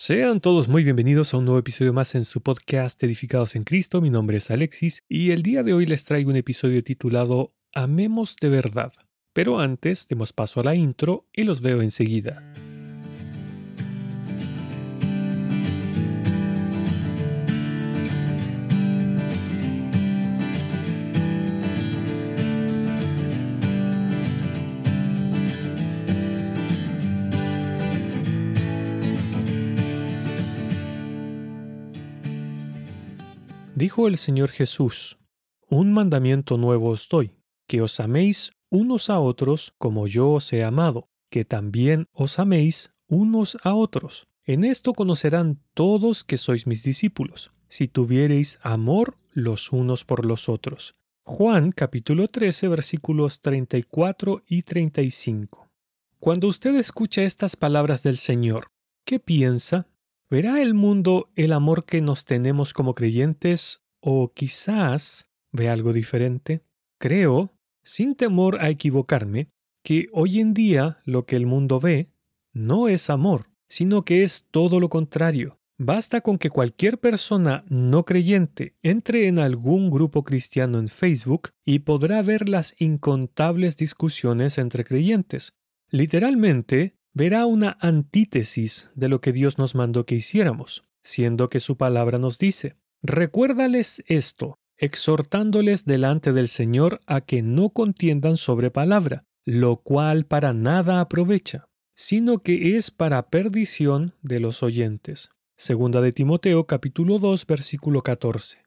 Sean todos muy bienvenidos a un nuevo episodio más en su podcast Edificados en Cristo. Mi nombre es Alexis y el día de hoy les traigo un episodio titulado Amemos de verdad. Pero antes demos paso a la intro y los veo enseguida. Dijo el Señor Jesús, Un mandamiento nuevo os doy, que os améis unos a otros como yo os he amado, que también os améis unos a otros. En esto conocerán todos que sois mis discípulos, si tuviereis amor los unos por los otros. Juan capítulo 13 versículos 34 y 35. Cuando usted escucha estas palabras del Señor, ¿qué piensa? ¿Verá el mundo el amor que nos tenemos como creyentes o quizás ve algo diferente? Creo, sin temor a equivocarme, que hoy en día lo que el mundo ve no es amor, sino que es todo lo contrario. Basta con que cualquier persona no creyente entre en algún grupo cristiano en Facebook y podrá ver las incontables discusiones entre creyentes. Literalmente, verá una antítesis de lo que Dios nos mandó que hiciéramos, siendo que su palabra nos dice, recuérdales esto, exhortándoles delante del Señor a que no contiendan sobre palabra, lo cual para nada aprovecha, sino que es para perdición de los oyentes. Segunda de Timoteo capítulo 2 versículo 14.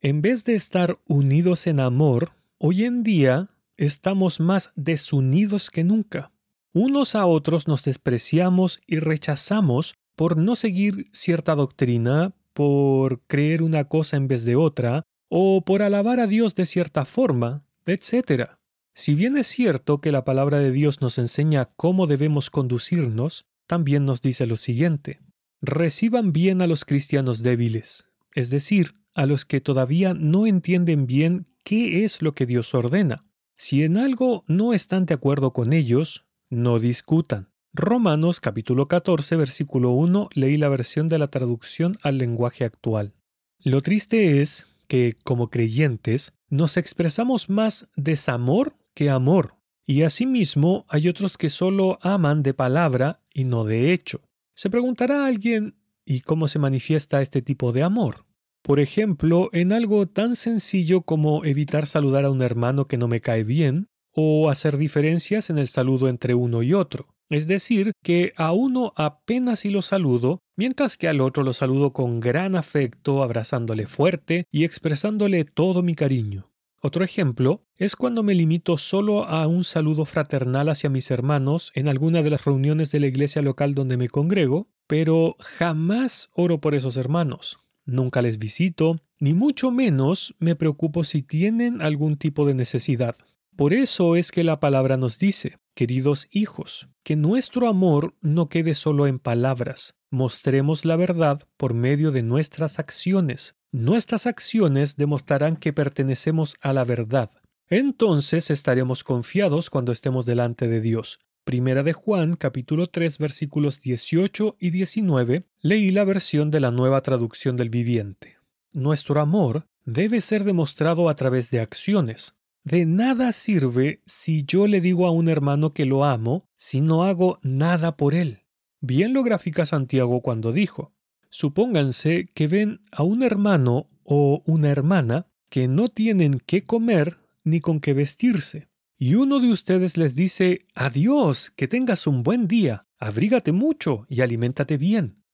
En vez de estar unidos en amor, hoy en día estamos más desunidos que nunca. Unos a otros nos despreciamos y rechazamos por no seguir cierta doctrina, por creer una cosa en vez de otra, o por alabar a Dios de cierta forma, etc. Si bien es cierto que la palabra de Dios nos enseña cómo debemos conducirnos, también nos dice lo siguiente. Reciban bien a los cristianos débiles, es decir, a los que todavía no entienden bien qué es lo que Dios ordena. Si en algo no están de acuerdo con ellos, no discutan. Romanos capítulo 14 versículo 1 leí la versión de la traducción al lenguaje actual. Lo triste es que, como creyentes, nos expresamos más desamor que amor, y asimismo hay otros que solo aman de palabra y no de hecho. Se preguntará a alguien, ¿y cómo se manifiesta este tipo de amor? Por ejemplo, en algo tan sencillo como evitar saludar a un hermano que no me cae bien, o hacer diferencias en el saludo entre uno y otro. Es decir, que a uno apenas si lo saludo, mientras que al otro lo saludo con gran afecto, abrazándole fuerte y expresándole todo mi cariño. Otro ejemplo es cuando me limito solo a un saludo fraternal hacia mis hermanos en alguna de las reuniones de la iglesia local donde me congrego, pero jamás oro por esos hermanos. Nunca les visito, ni mucho menos me preocupo si tienen algún tipo de necesidad. Por eso es que la palabra nos dice, queridos hijos, que nuestro amor no quede solo en palabras, mostremos la verdad por medio de nuestras acciones. Nuestras acciones demostrarán que pertenecemos a la verdad. Entonces estaremos confiados cuando estemos delante de Dios. Primera de Juan, capítulo 3, versículos 18 y 19, leí la versión de la nueva traducción del viviente. Nuestro amor debe ser demostrado a través de acciones. De nada sirve si yo le digo a un hermano que lo amo si no hago nada por él. Bien lo grafica Santiago cuando dijo, supónganse que ven a un hermano o una hermana que no tienen qué comer ni con qué vestirse, y uno de ustedes les dice, adiós, que tengas un buen día, abrígate mucho y aliméntate bien.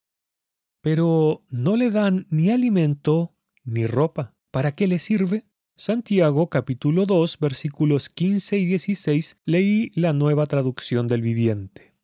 Pero no le dan ni alimento ni ropa. ¿Para qué le sirve? Santiago capítulo 2 versículos 15 y 16 leí la nueva traducción del viviente.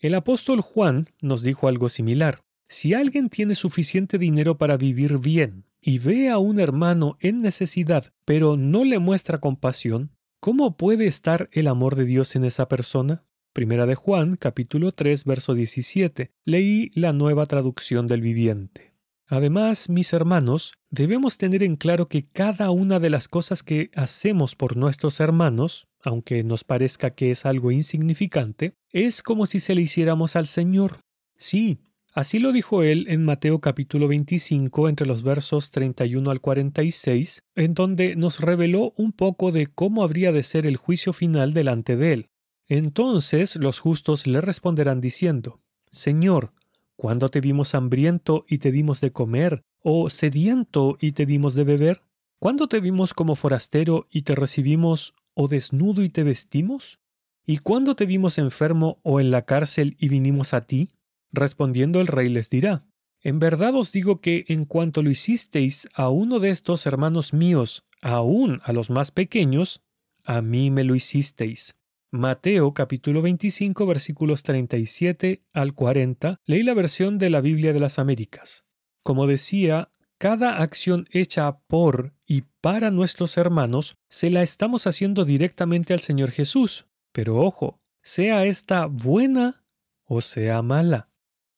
El apóstol Juan nos dijo algo similar. Si alguien tiene suficiente dinero para vivir bien y ve a un hermano en necesidad, pero no le muestra compasión, ¿cómo puede estar el amor de Dios en esa persona? Primera de Juan, capítulo 3, verso 17. Leí la nueva traducción del viviente. Además, mis hermanos, debemos tener en claro que cada una de las cosas que hacemos por nuestros hermanos, aunque nos parezca que es algo insignificante, es como si se le hiciéramos al Señor. Sí, Así lo dijo él en Mateo capítulo 25 entre los versos 31 al 46, en donde nos reveló un poco de cómo habría de ser el juicio final delante de él. Entonces los justos le responderán diciendo, Señor, ¿cuándo te vimos hambriento y te dimos de comer, o sediento y te dimos de beber? ¿Cuándo te vimos como forastero y te recibimos, o desnudo y te vestimos? ¿Y cuándo te vimos enfermo o en la cárcel y vinimos a ti? Respondiendo el rey les dirá, En verdad os digo que en cuanto lo hicisteis a uno de estos hermanos míos, aun a los más pequeños, a mí me lo hicisteis. Mateo capítulo 25 versículos 37 al 40, leí la versión de la Biblia de las Américas. Como decía, cada acción hecha por y para nuestros hermanos se la estamos haciendo directamente al Señor Jesús. Pero ojo, sea esta buena o sea mala.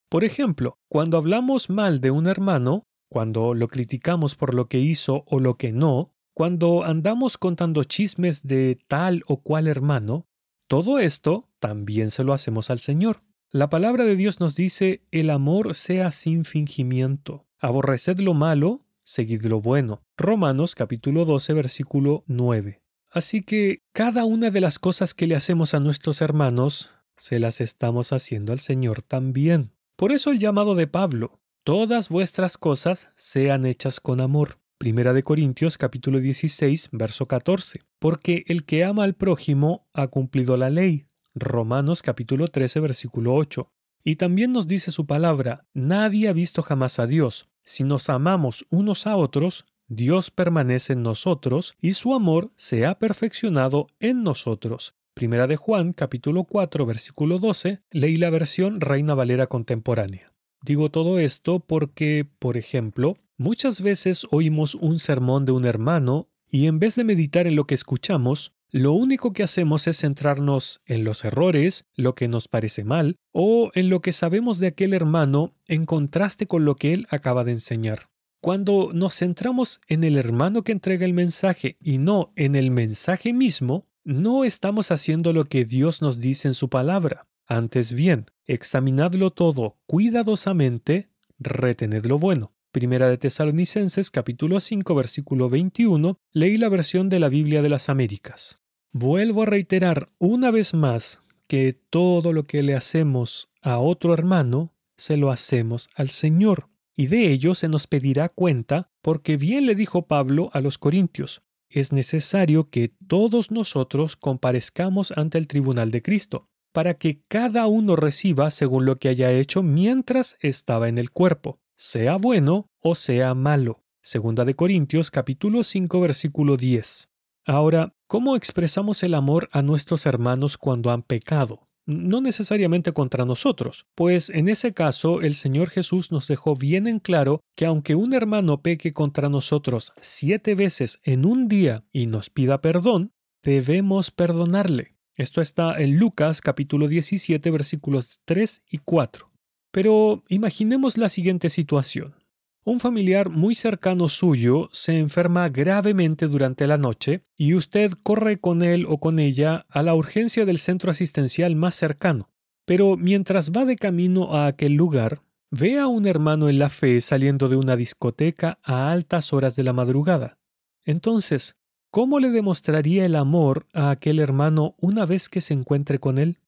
Por ejemplo, cuando hablamos mal de un hermano, cuando lo criticamos por lo que hizo o lo que no, cuando andamos contando chismes de tal o cual hermano, todo esto también se lo hacemos al Señor. La palabra de Dios nos dice, el amor sea sin fingimiento. Aborreced lo malo, seguid lo bueno. Romanos capítulo 12 versículo 9. Así que cada una de las cosas que le hacemos a nuestros hermanos, se las estamos haciendo al Señor también. Por eso el llamado de Pablo, todas vuestras cosas sean hechas con amor. Primera de Corintios capítulo 16, verso 14. Porque el que ama al prójimo ha cumplido la ley. Romanos capítulo 13, versículo 8. Y también nos dice su palabra, nadie ha visto jamás a Dios. Si nos amamos unos a otros, Dios permanece en nosotros y su amor se ha perfeccionado en nosotros. Primera de Juan, capítulo 4, versículo 12, leí la versión Reina Valera contemporánea. Digo todo esto porque, por ejemplo, muchas veces oímos un sermón de un hermano y en vez de meditar en lo que escuchamos, lo único que hacemos es centrarnos en los errores, lo que nos parece mal, o en lo que sabemos de aquel hermano en contraste con lo que él acaba de enseñar. Cuando nos centramos en el hermano que entrega el mensaje y no en el mensaje mismo, no estamos haciendo lo que Dios nos dice en su palabra. Antes bien, examinadlo todo cuidadosamente, retened lo bueno. Primera de Tesalonicenses capítulo 5 versículo 21, leí la versión de la Biblia de las Américas. Vuelvo a reiterar una vez más que todo lo que le hacemos a otro hermano, se lo hacemos al Señor, y de ello se nos pedirá cuenta, porque bien le dijo Pablo a los Corintios, es necesario que todos nosotros comparezcamos ante el tribunal de Cristo, para que cada uno reciba según lo que haya hecho mientras estaba en el cuerpo, sea bueno o sea malo. Segunda de Corintios capítulo 5 versículo 10. Ahora, ¿cómo expresamos el amor a nuestros hermanos cuando han pecado? no necesariamente contra nosotros, pues en ese caso el Señor Jesús nos dejó bien en claro que aunque un hermano peque contra nosotros siete veces en un día y nos pida perdón, debemos perdonarle. Esto está en Lucas capítulo 17 versículos 3 y 4. Pero imaginemos la siguiente situación. Un familiar muy cercano suyo se enferma gravemente durante la noche y usted corre con él o con ella a la urgencia del centro asistencial más cercano. Pero mientras va de camino a aquel lugar, ve a un hermano en la fe saliendo de una discoteca a altas horas de la madrugada. Entonces, ¿cómo le demostraría el amor a aquel hermano una vez que se encuentre con él?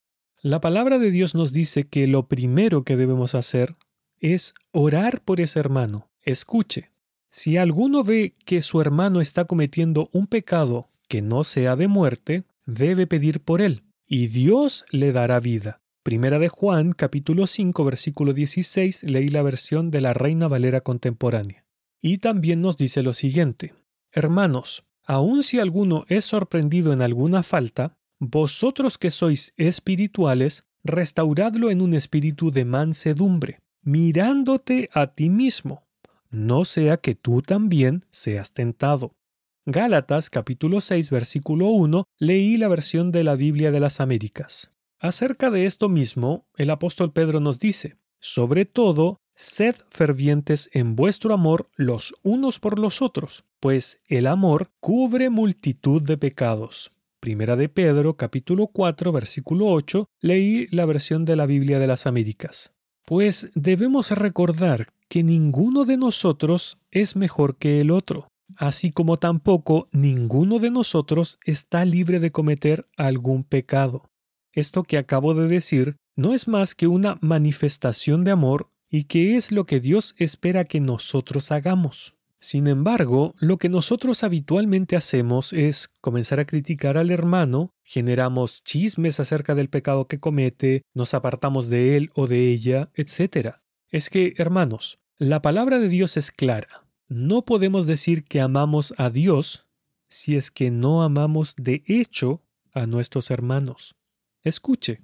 La palabra de Dios nos dice que lo primero que debemos hacer es orar por ese hermano. Escuche, si alguno ve que su hermano está cometiendo un pecado que no sea de muerte, debe pedir por él, y Dios le dará vida. Primera de Juan, capítulo 5, versículo 16, leí la versión de la Reina Valera contemporánea. Y también nos dice lo siguiente, Hermanos, aun si alguno es sorprendido en alguna falta, vosotros que sois espirituales, restauradlo en un espíritu de mansedumbre mirándote a ti mismo, no sea que tú también seas tentado. Gálatas capítulo 6 versículo 1 leí la versión de la Biblia de las Américas. Acerca de esto mismo, el apóstol Pedro nos dice, sobre todo, sed fervientes en vuestro amor los unos por los otros, pues el amor cubre multitud de pecados. Primera de Pedro capítulo 4 versículo 8 leí la versión de la Biblia de las Américas. Pues debemos recordar que ninguno de nosotros es mejor que el otro, así como tampoco ninguno de nosotros está libre de cometer algún pecado. Esto que acabo de decir no es más que una manifestación de amor y que es lo que Dios espera que nosotros hagamos. Sin embargo, lo que nosotros habitualmente hacemos es comenzar a criticar al hermano, generamos chismes acerca del pecado que comete, nos apartamos de él o de ella, etc. Es que, hermanos, la palabra de Dios es clara. No podemos decir que amamos a Dios si es que no amamos de hecho a nuestros hermanos. Escuche,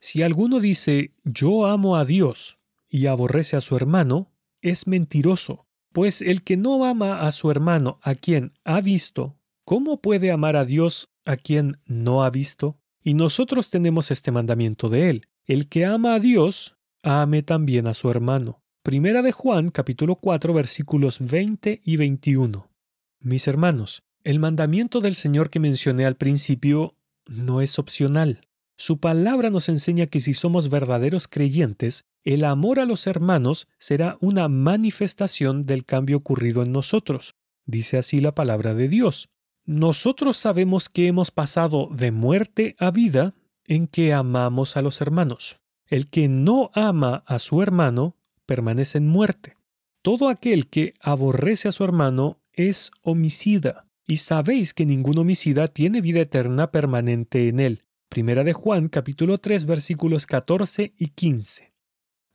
si alguno dice yo amo a Dios y aborrece a su hermano, es mentiroso, pues el que no ama a su hermano a quien ha visto, ¿cómo puede amar a Dios a quien no ha visto? Y nosotros tenemos este mandamiento de él, el que ama a Dios, ame también a su hermano. Primera de Juan capítulo 4 versículos 20 y 21. Mis hermanos, el mandamiento del Señor que mencioné al principio no es opcional. Su palabra nos enseña que si somos verdaderos creyentes, el amor a los hermanos será una manifestación del cambio ocurrido en nosotros. Dice así la palabra de Dios. Nosotros sabemos que hemos pasado de muerte a vida en que amamos a los hermanos. El que no ama a su hermano permanece en muerte. Todo aquel que aborrece a su hermano es homicida, y sabéis que ningún homicida tiene vida eterna permanente en él. Primera de Juan capítulo 3 versículos 14 y 15.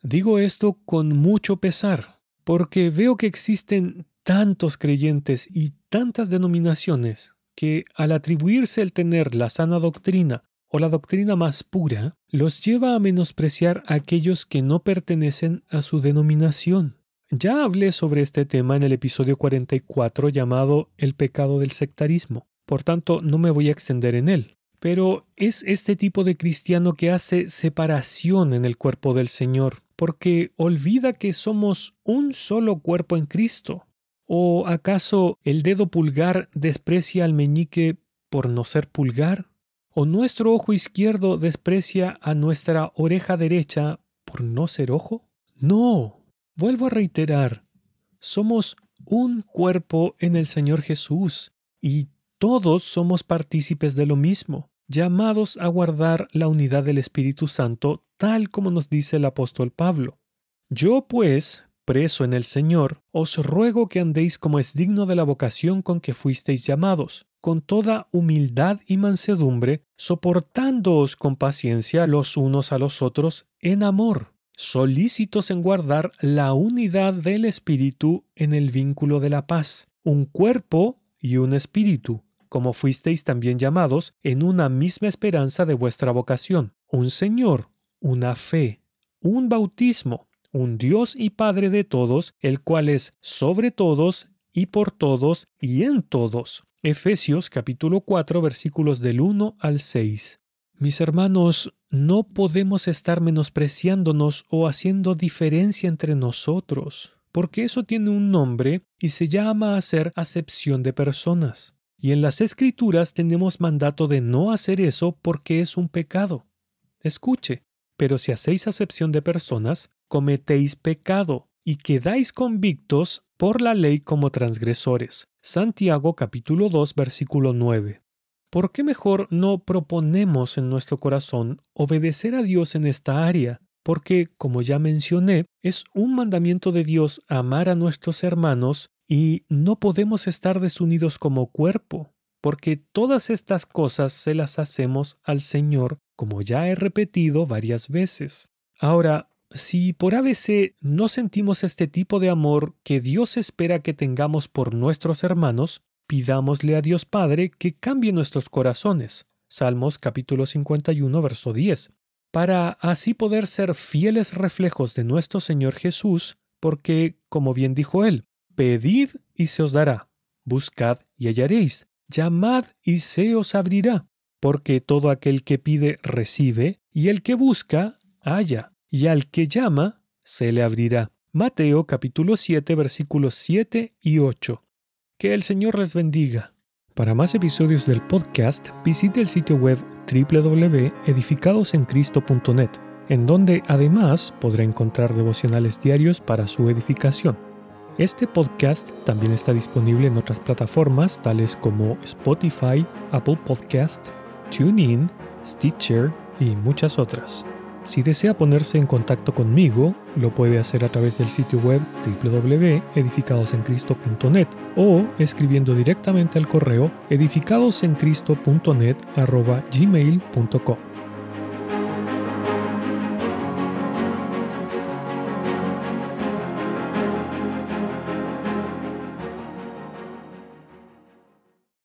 Digo esto con mucho pesar, porque veo que existen tantos creyentes y tantas denominaciones que al atribuirse el tener la sana doctrina o la doctrina más pura, los lleva a menospreciar a aquellos que no pertenecen a su denominación. Ya hablé sobre este tema en el episodio 44 llamado El pecado del sectarismo, por tanto no me voy a extender en él. Pero es este tipo de cristiano que hace separación en el cuerpo del Señor, porque olvida que somos un solo cuerpo en Cristo. ¿O acaso el dedo pulgar desprecia al meñique por no ser pulgar? ¿O nuestro ojo izquierdo desprecia a nuestra oreja derecha por no ser ojo? No. Vuelvo a reiterar, somos un cuerpo en el Señor Jesús y todos somos partícipes de lo mismo llamados a guardar la unidad del Espíritu Santo, tal como nos dice el apóstol Pablo. Yo, pues, preso en el Señor, os ruego que andéis como es digno de la vocación con que fuisteis llamados, con toda humildad y mansedumbre, soportándoos con paciencia los unos a los otros en amor, solícitos en guardar la unidad del Espíritu en el vínculo de la paz, un cuerpo y un espíritu como fuisteis también llamados en una misma esperanza de vuestra vocación, un Señor, una fe, un bautismo, un Dios y Padre de todos, el cual es sobre todos y por todos y en todos. Efesios capítulo 4 versículos del 1 al 6. Mis hermanos, no podemos estar menospreciándonos o haciendo diferencia entre nosotros, porque eso tiene un nombre y se llama hacer acepción de personas. Y en las escrituras tenemos mandato de no hacer eso porque es un pecado. Escuche, pero si hacéis acepción de personas, cometéis pecado y quedáis convictos por la ley como transgresores. Santiago capítulo 2 versículo 9. ¿Por qué mejor no proponemos en nuestro corazón obedecer a Dios en esta área? Porque, como ya mencioné, es un mandamiento de Dios amar a nuestros hermanos y no podemos estar desunidos como cuerpo, porque todas estas cosas se las hacemos al Señor, como ya he repetido varias veces. Ahora, si por ABC no sentimos este tipo de amor que Dios espera que tengamos por nuestros hermanos, pidámosle a Dios Padre que cambie nuestros corazones. Salmos capítulo 51, verso 10. Para así poder ser fieles reflejos de nuestro Señor Jesús, porque, como bien dijo él, Pedid y se os dará, buscad y hallaréis, llamad y se os abrirá, porque todo aquel que pide recibe, y el que busca halla, y al que llama se le abrirá. Mateo capítulo 7 versículos 7 y 8. Que el Señor les bendiga. Para más episodios del podcast, visite el sitio web www.edificadosencristo.net en donde además podrá encontrar devocionales diarios para su edificación. Este podcast también está disponible en otras plataformas tales como Spotify, Apple Podcast, TuneIn, Stitcher y muchas otras. Si desea ponerse en contacto conmigo, lo puede hacer a través del sitio web www.edificadosencristo.net o escribiendo directamente al correo edificadosencristo.net@gmail.com.